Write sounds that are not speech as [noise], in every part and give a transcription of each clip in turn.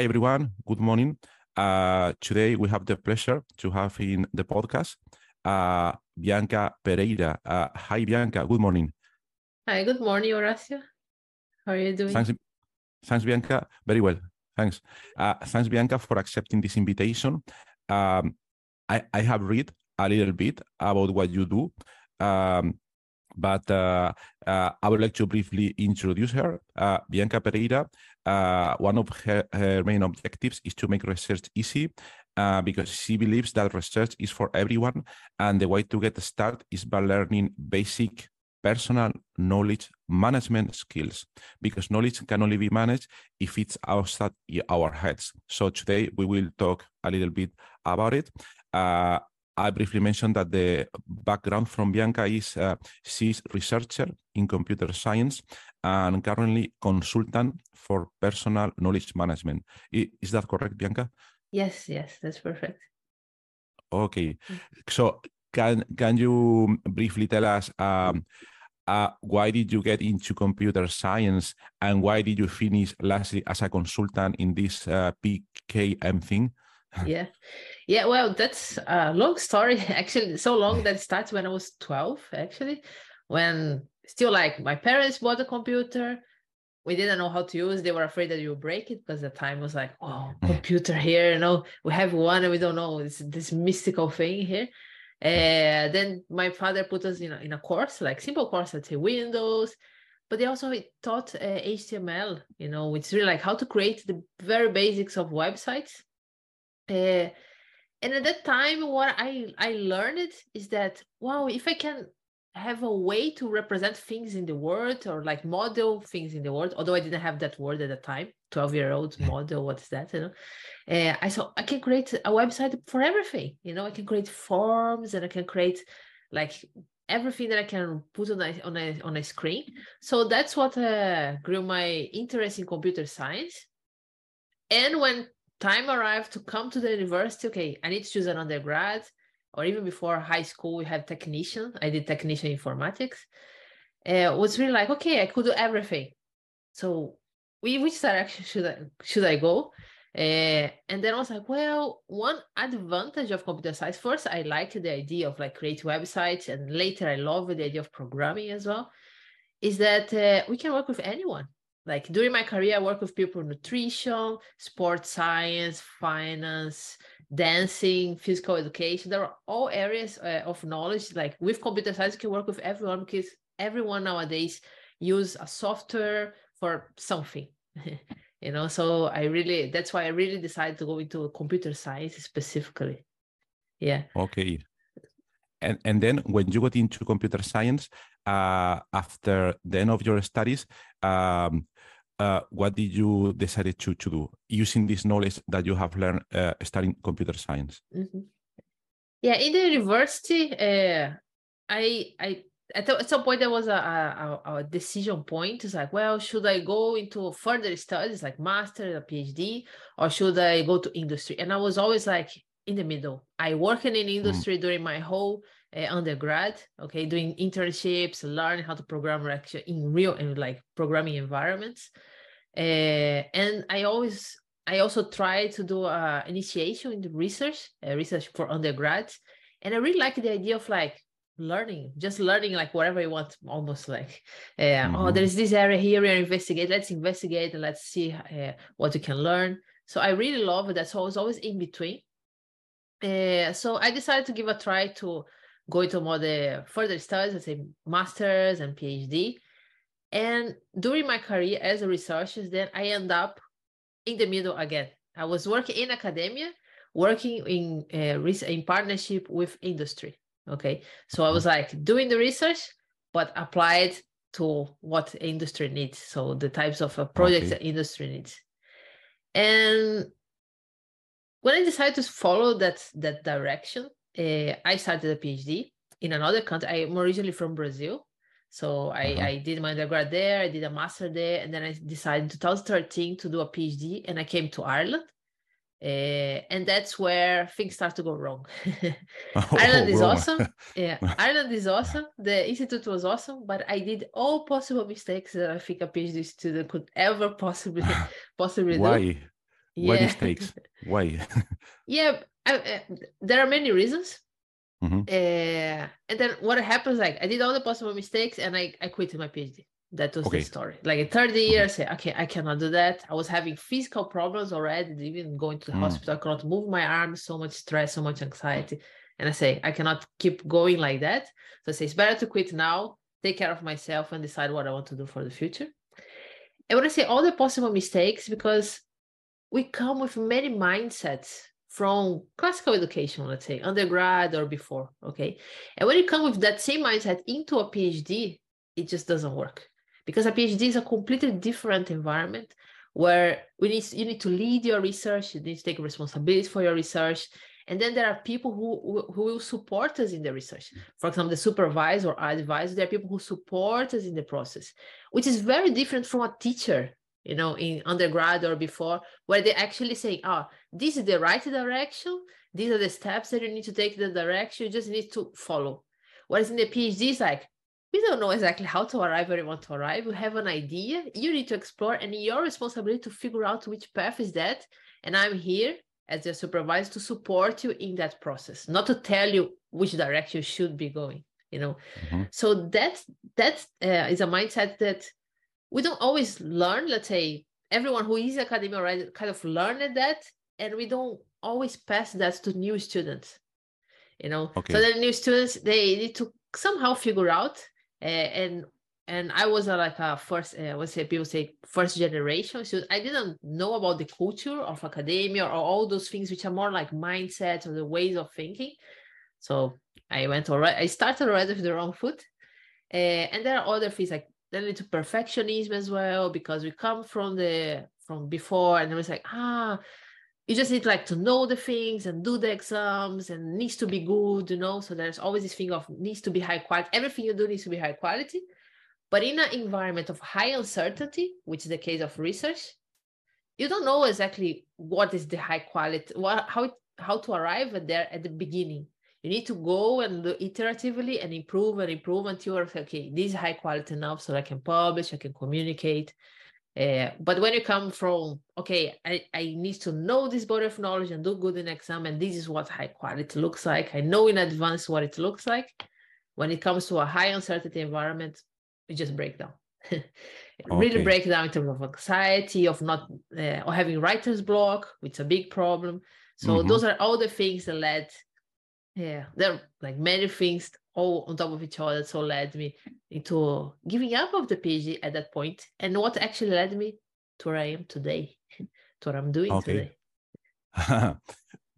Hi, everyone. Good morning. Uh, today, we have the pleasure to have in the podcast uh, Bianca Pereira. Uh, hi, Bianca. Good morning. Hi, good morning, Horacio. How are you doing? Thanks, thanks Bianca. Very well. Thanks. Uh, thanks, Bianca, for accepting this invitation. Um, I, I have read a little bit about what you do. Um, but uh, uh, I would like to briefly introduce her. Uh, Bianca Pereira, uh, one of her, her, main objectives is to make research easy uh, because she believes that research is for everyone. And the way to get started is by learning basic personal knowledge management skills because knowledge can only be managed if it's outside our heads. So today we will talk a little bit about it. Uh, I briefly mentioned that the background from Bianca is uh, she's researcher in computer science and currently consultant for personal knowledge management. Is that correct, Bianca? Yes, yes, that's perfect. Okay, mm. so can can you briefly tell us um, uh, why did you get into computer science and why did you finish lastly as a consultant in this uh, PKM thing? Yeah. Yeah well that's a long story [laughs] actually so long that starts when i was 12 actually when still like my parents bought a computer. We didn't know how to use they were afraid that you would break it because the time was like oh computer here you know we have one and we don't know it's this mystical thing here. And then my father put us in a, in a course like simple course let's say windows but they also taught uh, html you know it's really like how to create the very basics of websites uh, and at that time, what I I learned is that wow, if I can have a way to represent things in the world or like model things in the world, although I didn't have that word at the time, 12 year old model, what's that? You know, uh, I saw I can create a website for everything. You know, I can create forms and I can create like everything that I can put on a on a on a screen. So that's what uh, grew my interest in computer science. And when time arrived to come to the university okay i need to choose an undergrad or even before high school we had technician i did technician informatics uh, was really like okay i could do everything. So we, which direction should i should i go? Uh, and then i was like well one advantage of computer science first i like the idea of like create websites and later i love the idea of programming as well is that uh, we can work with anyone like during my career, I work with people nutrition, sports science, finance, dancing, physical education. There are all areas uh, of knowledge. Like with computer science, you can work with everyone because everyone nowadays use a software for something. [laughs] you know, so I really that's why I really decided to go into computer science specifically. Yeah. Okay. And and then when you got into computer science, after the end of your studies, um, uh, what did you decide to, to do using this knowledge that you have learned uh, studying computer science? Mm-hmm. Yeah, in the university, uh, I I at, at some point there was a, a, a, decision point. It's like, well, should I go into further studies like master, a PhD, or should I go to industry? And I was always like in the middle. I worked in mm. industry mm. during my whole uh, undergrad okay doing internships learning how to program actually in real and like programming environments uh, and i always i also try to do a initiation into research uh, research for undergrads and i really like the idea of like learning just learning like whatever you want almost like uh, oh, mm-hmm. oh there's this area here we investigate let's investigate and let's see uh, what you can learn So I really love that. So I was always in between. Uh, so I decided to give a try to go into more the further studies, let's say masters and PhD. And during my career as a researcher, then I end up in the middle again. I was working in academia, working in uh, in partnership with industry. Okay, so I was like doing the research, but applied to what industry needs. So the types of uh, projects okay. that industry needs. And when I decided to follow that that direction, uh, I started a PhD in another country. I am originally from Brazil, so I, uh-huh. I did my undergrad there. I did a master there, and then I decided in 2013 to do a PhD, and I came to Ireland. Uh, and that's where things start to go wrong. oh, [laughs] [laughs] Ireland is wrong. awesome. Yeah, [laughs] Ireland is awesome. The institute was awesome, but I did all possible mistakes that I think a PhD student could ever possibly possibly Why? do. Why yeah. mistakes? Why? yeah, I, I, there are many reasons. Mm-hmm. Uh, and then what happens? Like I did all the possible mistakes, and I I quit my PhD. That was okay. the story. Like a third year, I said, okay, I cannot do that. I was having physical problems already, even going to the mm. hospital, I cannot move my arms, so much stress, so much anxiety. And I say, I cannot keep going like that. So I say, it's better to quit now, take care of myself, and decide what I want to do for the future. And when I say all the possible mistakes, because we come with many mindsets from classical education, let's say, undergrad or before. Okay. And when you come with that same mindset into a PhD, it just doesn't work because a PhD is a completely different environment where we need you need to lead your research, you need to take responsibility for your research, and then there are people who who will support us in the research. For example, the supervisor or advisor, there are people who support us in the process, which is very different from a teacher you know, in undergrad or before, where they actually say, oh, this is the right direction. These are the steps that you need to take the direction. You just need to follow. Whereas in the PhD, it's like, we don't know exactly how to arrive where you want to arrive. You have an idea, you need to explore, and your responsibility to figure out which path is that. And I'm here as your supervisor to support you in that process, not to tell you which direction you should be going. You know, mm-hmm. so that that uh, is a mindset that we don't always learn. Let's say everyone who is academia already kind of learned that, and we don't always pass that to new students. You know, okay. so the new students they need to somehow figure out uh, and and I was a, like a first, uh, let's say people say first generation. So I didn't know about the culture of academia or all those things which are more like mindsets or the ways of thinking. So I went already. I started already with the wrong foot, uh, and there are other things like then into perfectionism as well because we come from the from before, and it was like ah, you just need like to know the things and do the exams and needs to be good you know? So there's always this thing of needs to be high quality everything you do needs to be high quality. But in an environment of high uncertainty which is the case of research you don't know exactly what is the high quality what how how to arrive there at the beginning you need to go and do iteratively and improve and improve until you're okay this is high quality enough so i can publish i can communicate uh, but when you come from, okay, I, I need to know this body of knowledge and do good in exam, and this is what high quality looks like. I know in advance what it looks like. When it comes to a high uncertainty environment, we just break down. [laughs] okay. Really break down in terms of anxiety, of not uh, or having writer's block, which is a big problem. So mm-hmm. those are all the things that led. Yeah, there are like many things all on top of each other. So led me into giving up of the PhD at that point, and what actually led me to where I am today, to what I'm doing okay. today. [laughs]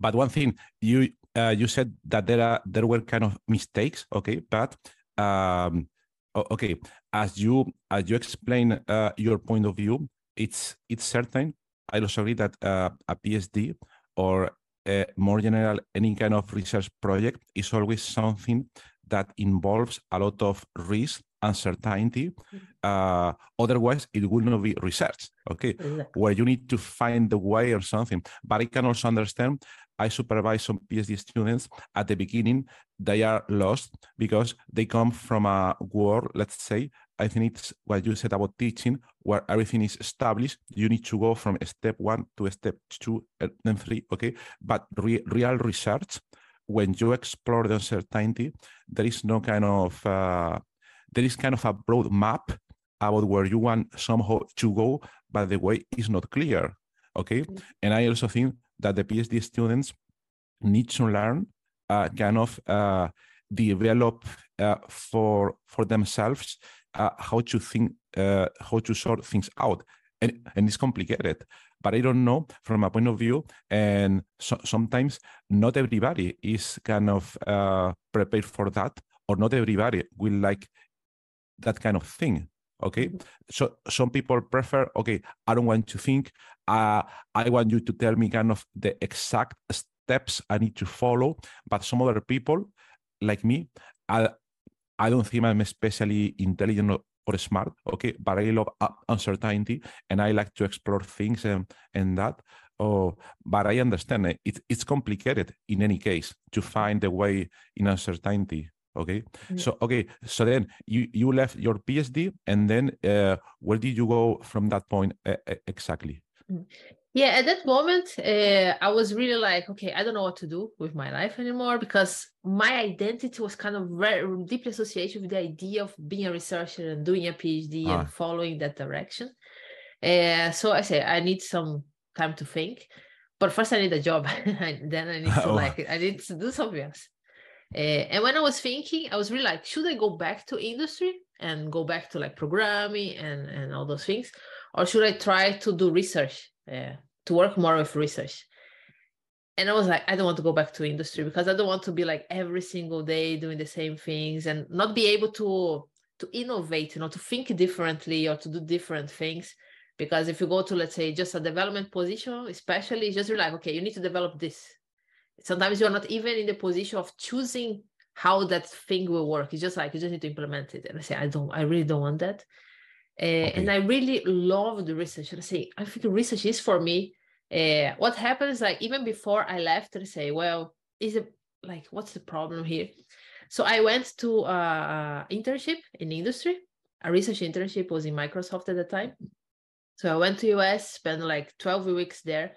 but one thing you uh, you said that there are there were kind of mistakes, okay, but um, okay, as you as you explain uh, your point of view, it's it's certain. I also agree that uh, a PhD or uh, more general any kind of research project is always something that involves a lot of risk, uncertainty. Mm-hmm. Uh, otherwise, it will not be research, okay? Exactly. Where you need to find the way or something. But I can also understand I supervise some PhD students at the beginning, they are lost because they come from a world, let's say, I think it's what you said about teaching, where everything is established. You need to go from step one to step two and then three, okay? But re- real research when you explore the uncertainty, there is no kind of uh, there is kind of a broad map about where you want somehow to go, but the way is not clear. Okay. Mm-hmm. And I also think that the PhD students need to learn uh, kind of uh, develop uh, for for themselves uh, how to think, uh, how to sort things out, and and it's complicated. But I don't know from a point of view, and so, sometimes not everybody is kind of uh, prepared for that, or not everybody will like that kind of thing okay mm-hmm. so some people prefer okay i don't want to think uh, i want you to tell me kind of the exact steps i need to follow but some other people like me i i don't think i'm especially intelligent or smart okay but i love uncertainty and i like to explore things and and that oh but i understand it, it it's complicated in any case to find a way in uncertainty okay mm. so okay so then you you left your phd and then uh, where did you go from that point uh, exactly mm. Yeah at that moment uh, i was really like okay i don't know what to do with my life anymore because my identity was kind of very deeply associated with the idea of being a researcher and doing a phd ah. and following that direction uh, so i say i need some time to think but first i need a job [laughs] then i need to [laughs] oh. like i need to do something else uh, and when I was thinking, I was really like, should I go back to industry and go back to like programming and, and all those things? Or should I try to do research, uh, to work more with research? And I was like, I don't want to go back to industry because I don't want to be like every single day doing the same things and not be able to to innovate, you know, to think differently or to do different things. Because if you go to, let's say, just a development position, especially, just you're like, okay, you need to develop this sometimes you're not even in the position of choosing how that thing will work. It's just like you just need to implement it. And I say, I don't, I really don't want that. Uh, okay. And I really love the research. I say, I think research is for me. Uh, what happens, like even before I left, I say, well, is it like what's the problem here? So I went to a internship in industry. A research internship was in Microsoft at the time. So I went to US, spent like 12 weeks there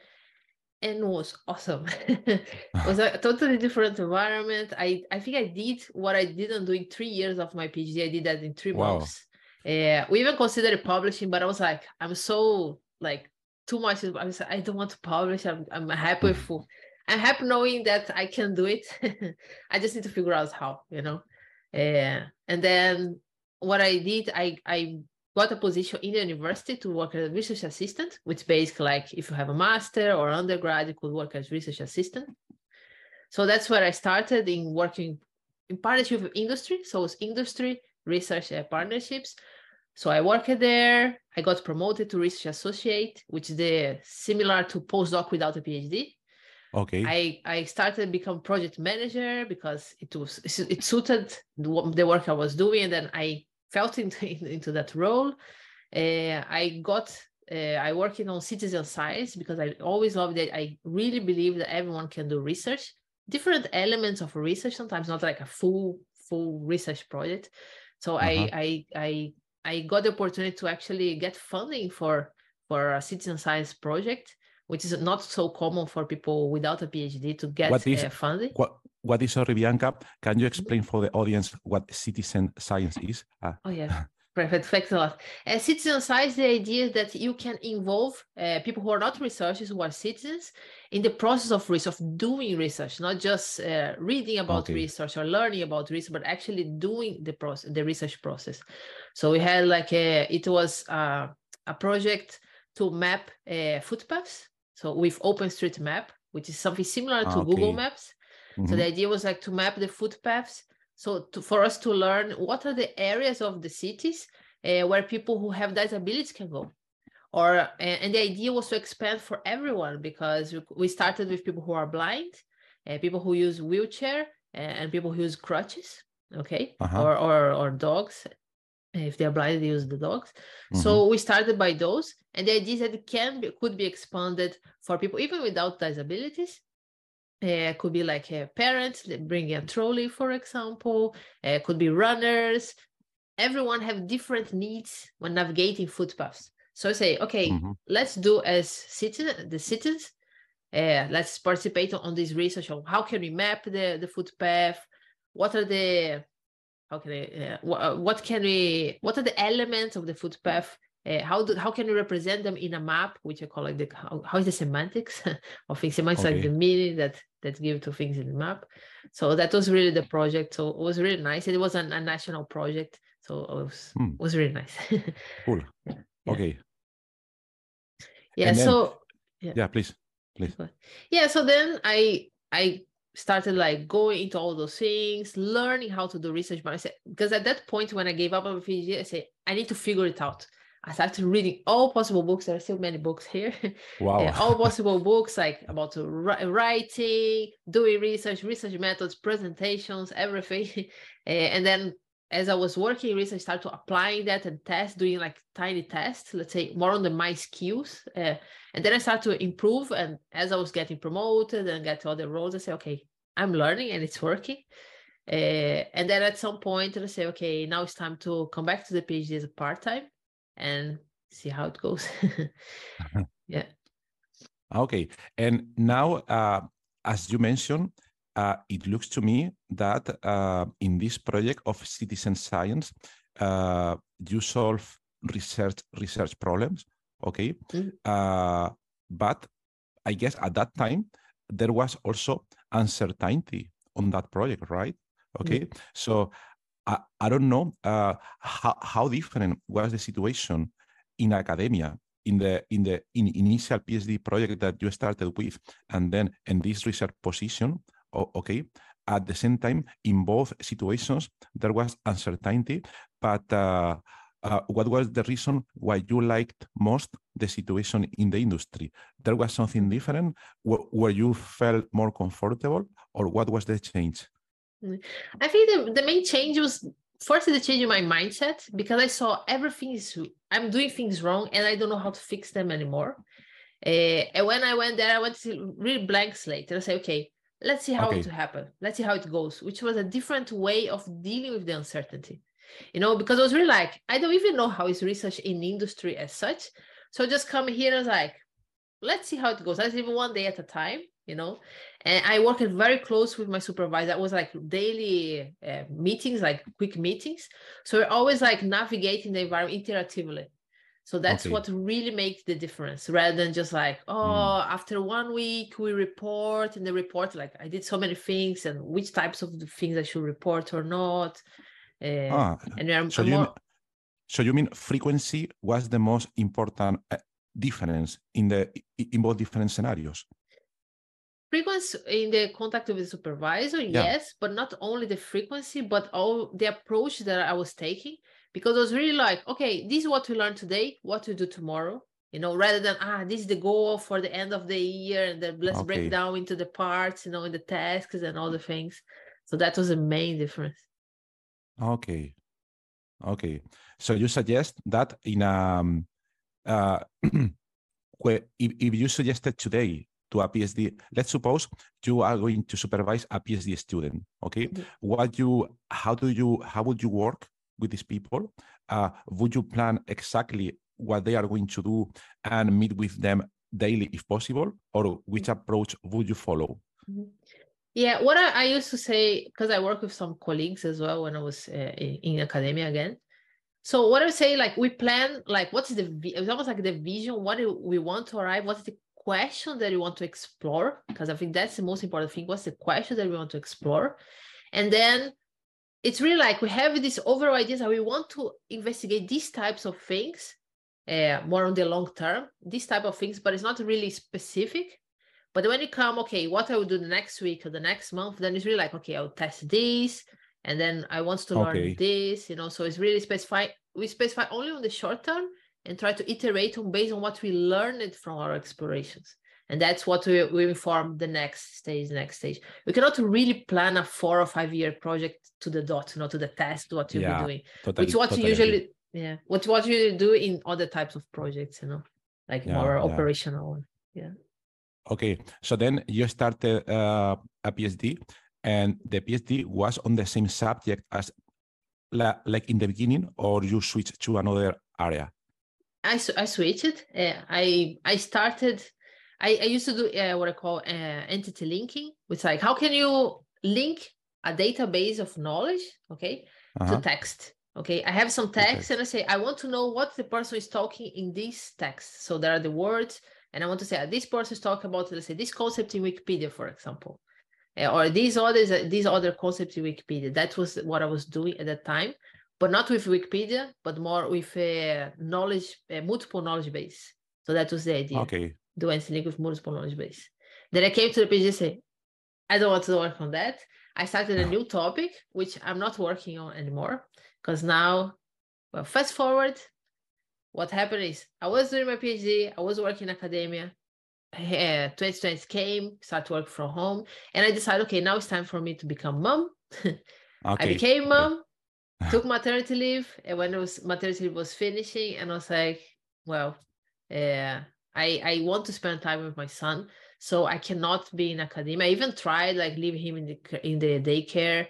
and was awesome. [laughs] it was a totally different environment. I, I think I did what I didn't do in three years of my PhD. I did that in three wow. months. Uh, we even considered publishing, but I was like, I'm so like too much. I was I don't want to publish. I'm, I'm happy with mm. I'm happy knowing that I can do it. [laughs] I just need to figure out how, you know. Yeah, and then what I did, I I got a position in the university to work as a research assistant, which basically like if you have a master or undergrad, you could work as research assistant. So that's where I started in working in partnership with industry. So it's industry, research uh, partnerships. So I worked there. I got promoted to research associate, which is the similar to postdoc without a PhD. Okay. I I started become project manager because it was it suited the work I was doing, and then I felt into, [laughs] into that role. Uh, I got uh, I working on citizen science because I always love that. I really believe that everyone can do research, different elements of research. Sometimes not like a full full research project. So uh-huh. I I I I got the opportunity to actually get funding for for a citizen science project, which is not so common for people without a PhD to get what is, uh, funding. What what is sorry, Bianca? Can you explain for the audience what citizen science is? Uh, oh yeah. Perfect. Thanks a lot. Uh, citizen science, the idea is that you can involve uh, people who are not researchers, who are citizens, in the process of research, of doing research, not just uh, reading about okay. research or learning about research, but actually doing the process, the research process. So we had like a, it was uh, a project to map uh, footpaths. So with OpenStreetMap, which is something similar to okay. Google Maps. Mm-hmm. So the idea was like to map the footpaths. So to, for us to learn what are the areas of the cities uh, where people who have disabilities can go. Or and the idea was to expand for everyone because we started with people who are blind, uh, people who use wheelchair, and people who use crutches, okay, uh-huh. or, or or dogs. If they're blind, they use the dogs. Mm-hmm. So we started by those, and the idea is that it can be, could be expanded for people even without disabilities uh, could be like a parent bringing a trolley, for example. Uh, could be runners. Everyone have different needs when navigating footpaths. So I say, okay, mm-hmm. let's do as citizen, the citizens. Uh, let's participate on this research on how can we map the the footpath. What are the how can I, uh, what, what can we what are the elements of the footpath uh, how do how can you represent them in a map which i call like the how, how is the semantics [laughs] of things? Semantics okay. like the meaning that that give to things in the map. So that was really the project. So it was really nice. It was an, a national project. So it was hmm. was really nice. [laughs] Cool. Yeah. okay. Yeah so yeah. yeah please. Please. Yeah so then i i started like going into all those things learning how to do research but i said because at that point when i gave up on phd i said i need to figure it out I started reading all possible books. There are still many books here. [laughs] Wow. all [laughs] possible books like about writing, doing research, research methods, presentations, everything. [laughs] and then as I was working research, I started applying that and test, doing like tiny tests, let's say more on the my skills. Uh, and then I started to improve. And as I was getting promoted and get other roles, I say, okay, I'm learning and it's working. Uh, and then at some point, I say, okay, now it's time to come back to the PhD as a part time and see how it goes. [laughs] [laughs] yeah. Okay. And now, uh, as you mentioned, uh, it looks to me that uh, in this project of citizen science, uh, you solve research research problems. Okay, mm. but I guess at that time there was also uncertainty on that project, right? Okay, mm. so I, I don't know uh, how, how different was the situation in academia in the in the in initial PhD project that you started with, and then in this research position. Okay, at the same time, in both situations, there was uncertainty. But uh, uh, what was the reason why you liked most the situation in the industry? There was something different where you felt more comfortable, or what was the change? I think the, the main change was first the change in my mindset because I saw everything is I'm doing things wrong and I don't know how to fix them anymore. Uh, and when I went there, I went to really blank slate and I say, okay, let's see how okay. it happen. Let's see how it goes, which was a different way of dealing with the uncertainty. You know, because I was really like, I don't even know how is research in industry as such. So just come here and like, let's see how it goes. Let's even one day at a time you know? And i worked very close with my supervisor. It was like daily uh, meetings like quick meetings. So we're always like navigating the environment interactively so that's okay. what really makes the difference rather than just like oh mm. after one week we report and the report like i did so many things and which types of the things i should report or not. Uh, ah, and I'm, so, I'm you more... mean, so you mean frequency was the most important uh, difference in the in both different scenarios frequency in the contact with the supervisor yeah. yes but not only the frequency but all the approach that i was taking because i was really like okay this is what we learned today what to do tomorrow you know rather than ah this is the goal for the end of the year and then let's okay. break down into the parts you know in the tasks and all the things so that was the main difference okay okay so you suggest that in um uh [clears throat] if, if you suggested today to a PhD. Let's suppose you are going to supervise a PhD student. Okay, mm-hmm. what you, how do you, how would you work with these people? Uh, would you plan exactly what they are going to do and meet with them daily if possible, or which mm-hmm. approach would you follow? Mm-hmm. Yeah, what I, I, used to say because I work with some colleagues as well when I was uh, in, in academia again. So what I say, like we plan, like what's the it's almost like the vision, what do we want to arrive, what's the question that you want to explore because i think that's the most important thing what's the question that we want to explore and then it's really like we have this overall ideas that we want to investigate these types of things uh, more on the long term these type of things but it's not really specific but when you come okay what i will do the next week or the next month then it's really like okay i'll test this and then i want to learn okay. this you know so it's really specify we specify only on the short term and try to iterate on based on what we learned from our explorations. And that's what we, we inform the next stage next stage. We cannot really plan a four or five year project to the dot you know to the test what you'll yeah, be doing totally, which what totally you usually yeah what what you do in other types of projects you know like yeah, more yeah. operational yeah. Okay so then you started uh, a phd and the phd was on the same subject as like in the beginning or you switched to another area I, I switched. Uh, I I started. I, I used to do uh, what I call uh, entity linking, which like how can you link a database of knowledge, okay, uh-huh. to text. Okay, I have some text okay. and I say, I want to know what the person is talking in this text. So there are the words, and I want to say, uh, this person is talking about, let's say, this concept in Wikipedia, for example, uh, or these others, these other concepts in Wikipedia. That was what I was doing at that time, but not with Wikipedia, but more with a knowledge, a multiple knowledge base. So that was the idea. Okay. Do anything with multiple knowledge base. Then I came to the and say, I don't want to work on that. I started a new topic, which I'm not working on anymore because now, well, fast forward, what happened is I was doing my PhD, I was working in academia. Uh, 2020 came, start work from home, and I decided, okay, now it's time for me to become mom. [laughs] okay. I became mom, took maternity leave, and when it was maternity leave was finishing, and I was like, well, uh, I I want to spend time with my son, so I cannot be in academia. I even tried like leaving him in the in the daycare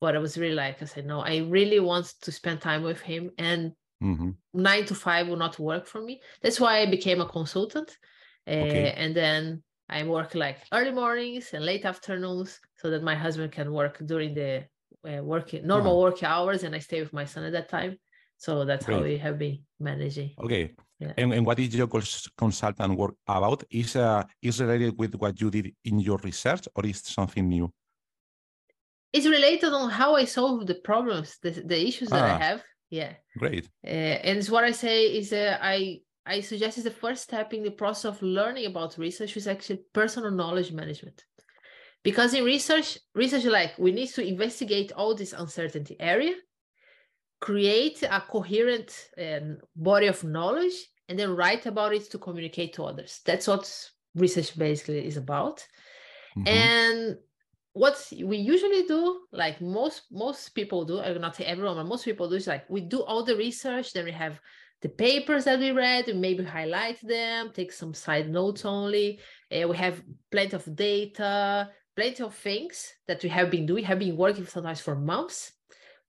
but I was really like, I said, no, I really want to spend time with him. And mm-hmm. nine to five will not work for me. That's why I became a consultant. Okay. Uh, and then I work like early mornings and late afternoons so that my husband can work during the uh, working normal uh-huh. work hours and I stay with my son at that time. So that's Great. how we have been managing. Okay. Yeah. And, and what is your consultant work about? Is uh, is related with what you did in your research or is something new? it's related on how I solve the problems, the, the issues that ah, I have. Yeah. Great. Uh, and what I say is uh, I I suggest is the first step in the process of learning about research is actually personal knowledge management. Because in research, research like we need to investigate all this uncertainty area, create a coherent um, body of knowledge, and then write about it to communicate to others. That's what research basically is about. Mm-hmm. And what we usually do like most most people do i will not say everyone but most people do is like we do all the research then we have the papers that we read we maybe highlight them take some side notes only uh, we have plenty of data plenty of things that we have been doing have been working sometimes for months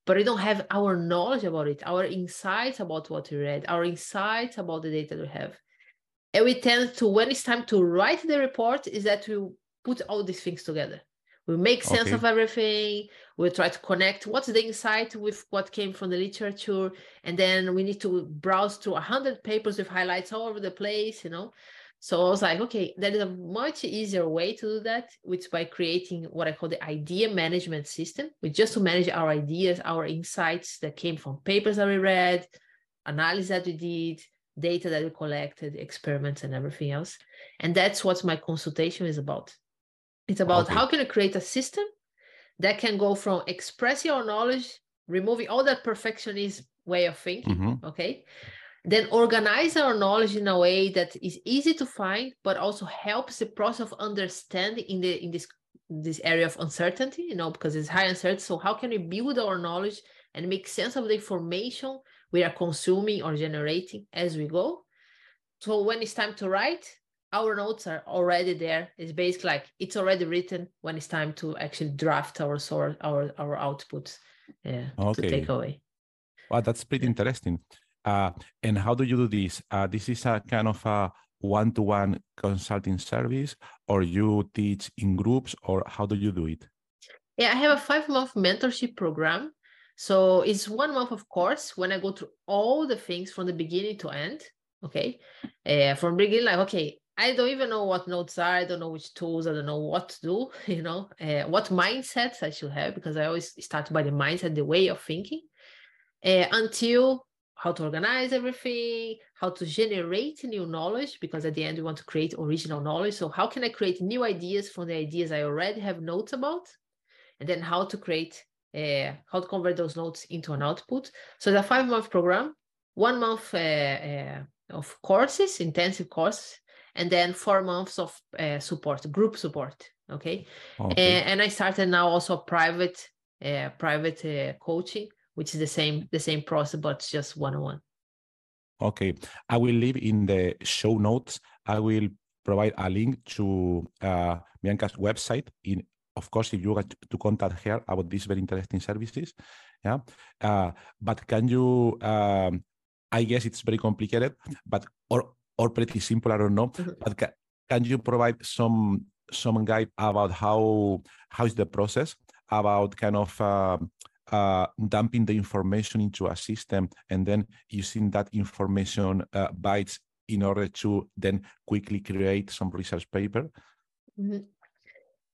but we don't have our knowledge about it our insights about what we read our insights about the data we have. And we tend to when it's time to write the report is that we put all these things together. We make sense okay. of everything we try to connect what's the insight with what came from the literature and then we need to browse through 100 papers with highlights all over the place you know so i was like okay there is a much easier way to do that which by creating what i call the idea management system which just to manage our ideas our insights that came from papers that we read analysis that we did data that we collected experiments and everything else and that's what my consultation is about it's about okay. how can you create a system that can go from expressing your knowledge, removing all that perfectionist way of thinking, mm-hmm. okay? Then organize our knowledge in a way that is easy to find, but also helps the process of understanding in the in this this area of uncertainty, you know, because it's high uncertainty. So how can we build our knowledge and make sense of the information we are consuming or generating as we go? So when it's time to write, our notes are already there. It's basically like it's already written when it's time to actually draft our source, our our outputs uh, yeah, okay. to take away. Wow, that's pretty interesting. Uh, and how do you do this? Uh, this is a kind of a one-to-one consulting service, or you teach in groups, or how do you do it? Yeah, I have a five-month mentorship program. So it's one month of course when I go through all the things from the beginning to end. Okay, uh, from beginning like okay, I don't even know what notes are. I don't know which tools. I don't know what to do. [laughs] You know, uh, what mindsets I should have because I always start by the mindset, the way of thinking, uh, until how to organize everything, how to generate new knowledge because at the end we want to create original knowledge. So how can I create new ideas from the ideas I already have notes about, and then how to create, uh, how to convert those notes into an output. So the five month program, one month of courses, intensive courses and then four months of uh, support, group support. Okay, okay. And, and, I started now also private, uh, private uh, coaching, which is the same the same process, but just one on one. Okay, I will leave in the show notes. I will provide a link to uh, Bianca's website. In of course, if you want to contact her about these very interesting services, yeah. Uh, but can you? Um, I guess it's very complicated, but or or pretty simple, I don't know. Mm-hmm. But ca- can you provide some some guide about how how is the process about kind of uh, uh, dumping the information into a system and then using that information uh, bytes in order to then quickly create some research paper? Mm-hmm.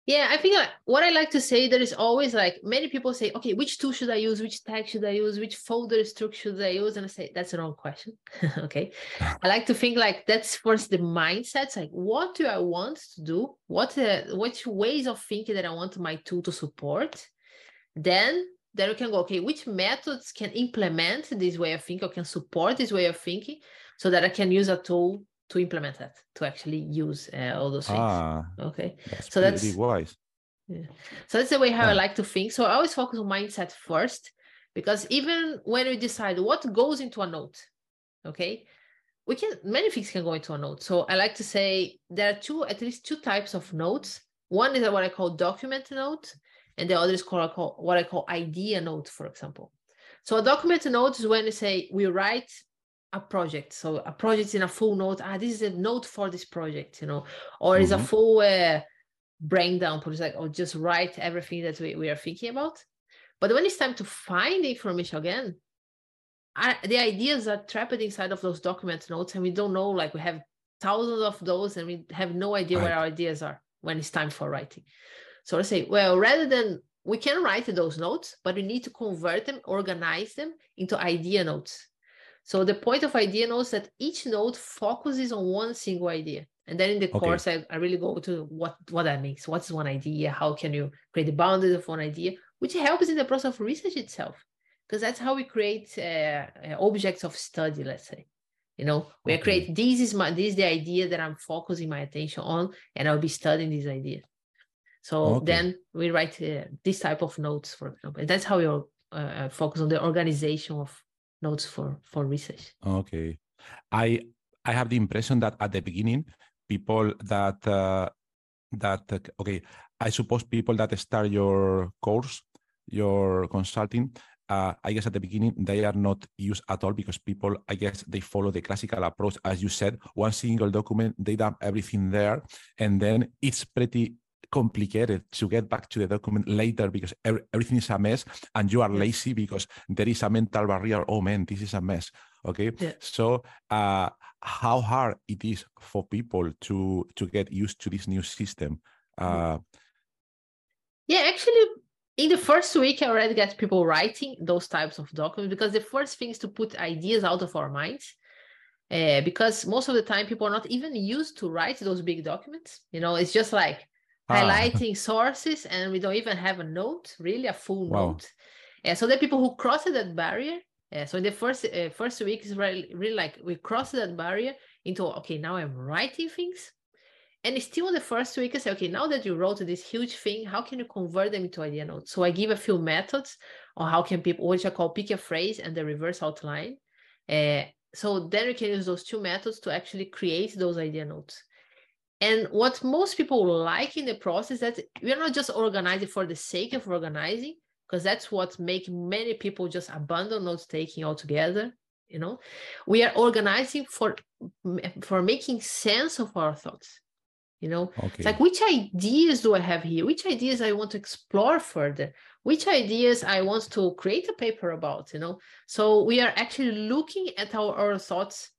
Yeah, I think like, what I like to say there is always like many people say, okay, which tool should I use? Which tag should I use? Which folder structure should I use? And I say that's the wrong question. [laughs] okay, [laughs] I like to think like that's first the mindset. Like, what do I want to do? What uh, which ways of thinking that I want my tool to support? Then then we can go, okay, which methods can implement this way of thinking or can support this way of thinking so that I can use a tool to implement that to actually use uh, all those things. Ah, okay. that's so that's wise. Yeah. so that's the way how yeah. i like to think. So i always focus on mindset first because even when we decide what goes into a note okay we can many things can go into a note. So i like to say there are two at least two types of notes. One is what i call document note and the other is called what i call idea note for example so a document note is when you say we write a project. So a project in a full note. Ah, this is a note for this project, you know, or mm-hmm. is a full uh, brain dump, or it's like, oh, just write everything that we, we are thinking about. But when it's time to find the information again, I, the ideas are trapped inside of those document notes, and we don't know. Like we have thousands of those, and we have no idea right. where our ideas are when it's time for writing. So I say, well, rather than we can write those notes, but we need to convert them, organize them into idea notes. So the point of idea notes that each note focuses on one single idea. And then in the okay. course, I, I really go to what, what that means. What's one idea? How can you create the boundaries of one idea? Which helps in the process of research itself. Because that's how we create uh, uh, objects of study, let's say. You know, we okay. create this is my this is the idea that I'm focusing my attention on, and I'll be studying this idea. So okay. then we write uh, this type of notes, for example. And that's how we uh, uh, focus on the organization of notes for for research okay i i have the impression that at the beginning people that uh, that uh, okay i suppose people that start your course your consulting uh, I guess at the beginning they are not used at all because people, I guess, they follow the classical approach, as you said, one single document, they dump everything there, and then it's pretty complicated to get back to the document later because everything is a mess and you are lazy because there is a mental barrier. Oh man this is a mess. Okay? Yeah. so uh, how hard it is for people to to get used to this new system? Uh, yeah actually in the first week i already get people writing those types of documents because the first thing is to put ideas out of our minds uh, because most of the time people are not even used to write those big documents. You know it's just like ah. highlighting [laughs] sources, and we don't even have a note, really a full wow. note. Yeah, so the people who crossed that barrier. Yeah, so in the first uh, first week is really, really like we crossed that barrier into okay now I'm writing things, and still the first week I say okay now that you wrote this huge thing how can you convert them into idea notes? So I give a few methods on how can people which I call pick a phrase and the reverse outline. Uh, so then we can use those two methods to actually create those idea notes. And what most people like in the process that we're not just organizing for the sake of organizing, because that's what make many people just abandon note taking altogether. You know, we are organizing for for making sense of our thoughts. You know, okay. it's like which ideas do I have here? Which ideas I want to explore further? Which ideas I want to create a paper about? You know, so we are actually looking at our, our thoughts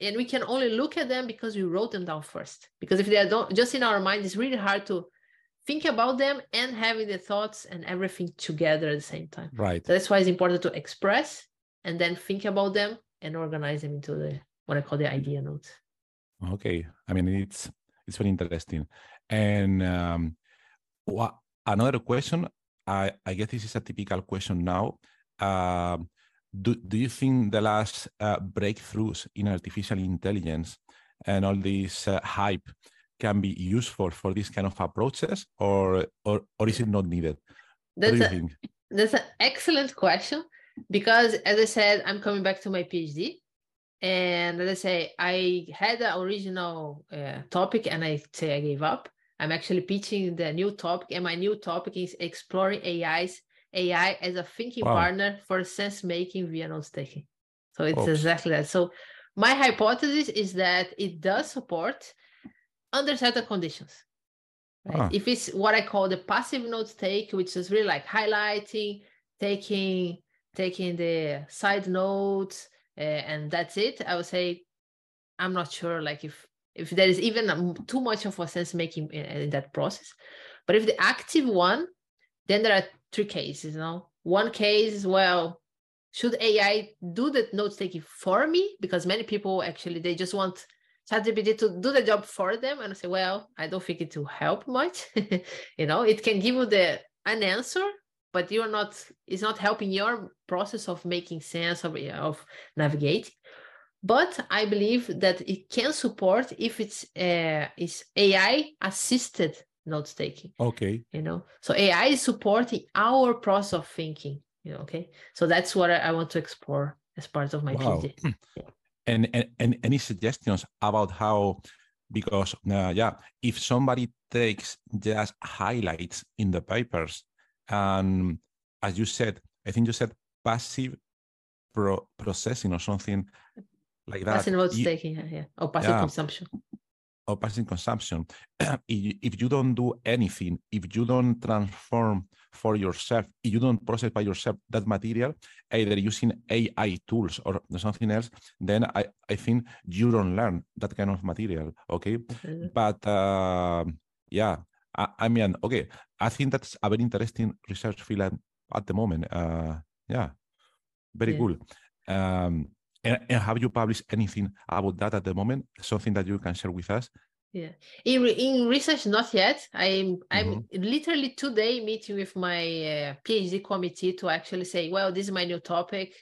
and we can only look at them because we wrote them down first. Because if they are just in our mind it's really hard to think about them and having the thoughts and everything together at the same time. Right. So that's why it's important to express and then think about them and organize them into the what i call the idea notes. Okay. I mean it's it's very interesting. And um what another question. I i guess this is a typical question now. Um do, do you think the last uh, breakthroughs in artificial intelligence and all this uh, hype can be useful for these kind of approaches or or, or is it not needed? That's, a, that's an excellent question because as i said i'm coming back to my phd and as i say i had the original uh, topic and i say i gave up. I'm actually pitching the new topic and my new topic is exploring ais AI as a thinking wow. partner for sense making via note taking. So it's Oops. exactly that. So my hypothesis is that it does support under certain conditions. Right? If it's what I call the passive note take, which is really like highlighting, taking taking the side notes uh, and that's it i would say i'm not sure like if if there is even too much of a sense making in, in, that process but if the active one then there are three cases you know? One case is well should ai do the notes taking for me? Because many people actually they just want ChatGPT to do the job for them and I say, well, I don't think it will help much. [laughs] you know, it can give you the an answer, but you're not it's not helping your process of making sense of, of navigating but i believe that it can support if it's uh, is ai assisted note taking okay you know so ai is supporting our process of thinking you know okay so that's what i, I want to explore as part of my wow. phd yeah. and, and and any suggestions about how because uh, yeah if somebody takes just highlights in the papers and as you said, I think you said passive pro- processing or something like that. Passive note taking, yeah, or passive yeah. consumption. Or passive consumption. [clears throat] if you don't do anything, if you don't transform for yourself, if you don't process by yourself that material, either using AI tools or something else, then I, I think you don't learn that kind of material. Okay. Mm-hmm. But uh, yeah, I, I, mean, okay, I think that's a very interesting research field at the moment. Uh, yeah, very yeah. cool. Um, and, and, have you published anything about that at the moment? Something that you can share with us? Yeah, in, in research, not yet. I'm I'm mm-hmm. literally today meeting with my uh, PhD committee to actually say, well, this is my new topic,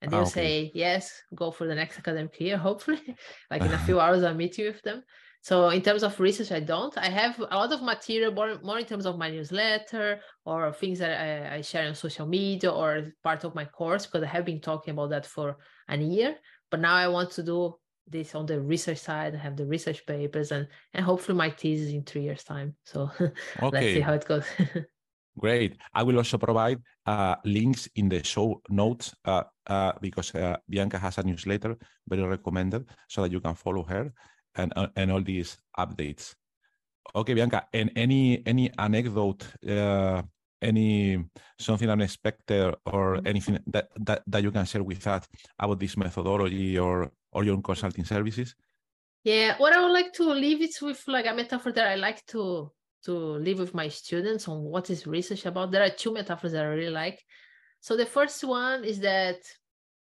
and they'll ah, okay. say yes, go for the next academic year. Hopefully, [laughs] like in a few hours, I'm meeting with them. So in terms of research, I don't. I have a lot of material more, more in terms of my newsletter or things that I, I, share on social media or part of my course because I have been talking about that for a year. But now I want to do this on the research side. I have the research papers and and hopefully my thesis in three years time. So okay. [laughs] let's see how it goes. [laughs] Great. I will also provide uh, links in the show notes uh, uh, because uh, Bianca has a newsletter, very recommended, so that you can follow her and uh, and all these updates. Okay, Bianca, and any any anecdote, uh, any something unexpected or mm-hmm. anything that, that that you can share with us about this methodology or or your consulting services? Yeah, what I would like to leave it with like a metaphor that I like to to leave with my students on what is research about. There are two metaphors that I really like. So the first one is that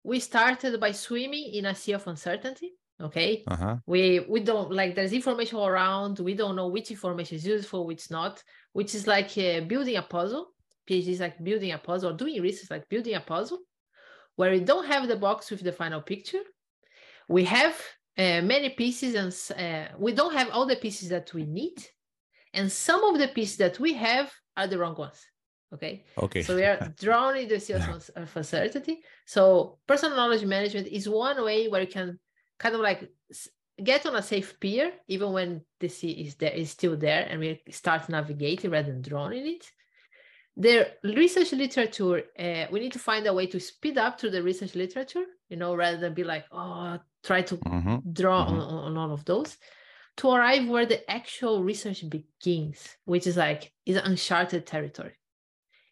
we started by swimming in a sea of uncertainty okay? Uh-huh. we we don't like there's information around we don't know which information is useful which not which is like uh, building a puzzle phd is like building a puzzle or doing research like building a puzzle where we don't have the box with the final picture. We have uh, many pieces and uh, we don't have all the pieces that we need and some of the pieces that we have are the wrong ones okay? Okay. So we are [laughs] drowning the sea of uncertainty. So personal knowledge management is one way where you can kind of like get on a safe pier even when the sea is there is still there and we start navigating rather than drowning it the research literature uh, we need to find a way to speed up through the research literature you know rather than be like oh try to mm-hmm. draw mm-hmm. On, on all of those to arrive where the actual research begins which is like is uncharted territory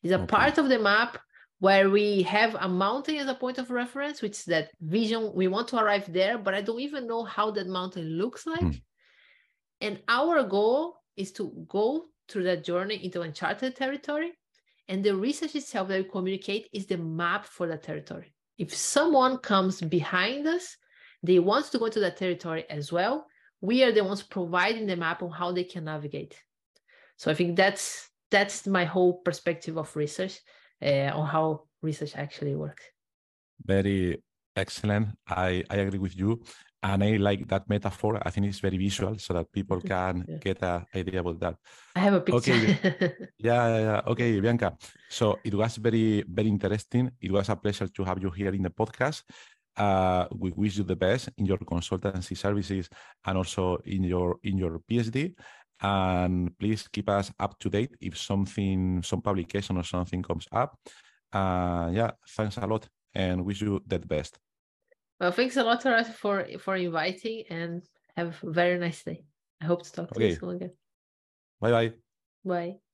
is a okay. part of the map where we have a mountain as a point of reference, which is that vision. We want to arrive there, but I don't even know how that mountain looks like. Mm. And our goal is to go through that journey into uncharted territory. And the research itself that we communicate is the map for that territory. If someone comes behind us, they want to go to that territory as well. We are the ones providing the map on how they can navigate. So I think that's that's my whole perspective of research uh, on how research actually works. Very excellent. I, I agree with you. And I like that metaphor. I think it's very visual so that people [laughs] can yeah. get an idea about that. I have a picture. Okay. [laughs] yeah, yeah, yeah. Okay, Bianca. So it was very, very interesting. It was a pleasure to have you here in the podcast. Uh, we wish you the best in your consultancy services and also in your in your PhD and please keep us up to date if something some publication or something comes up. Uh yeah thanks a lot and wish you the best. Well thanks a lot for for inviting and have a very nice day. I hope to talk to you soon again. Bye bye bye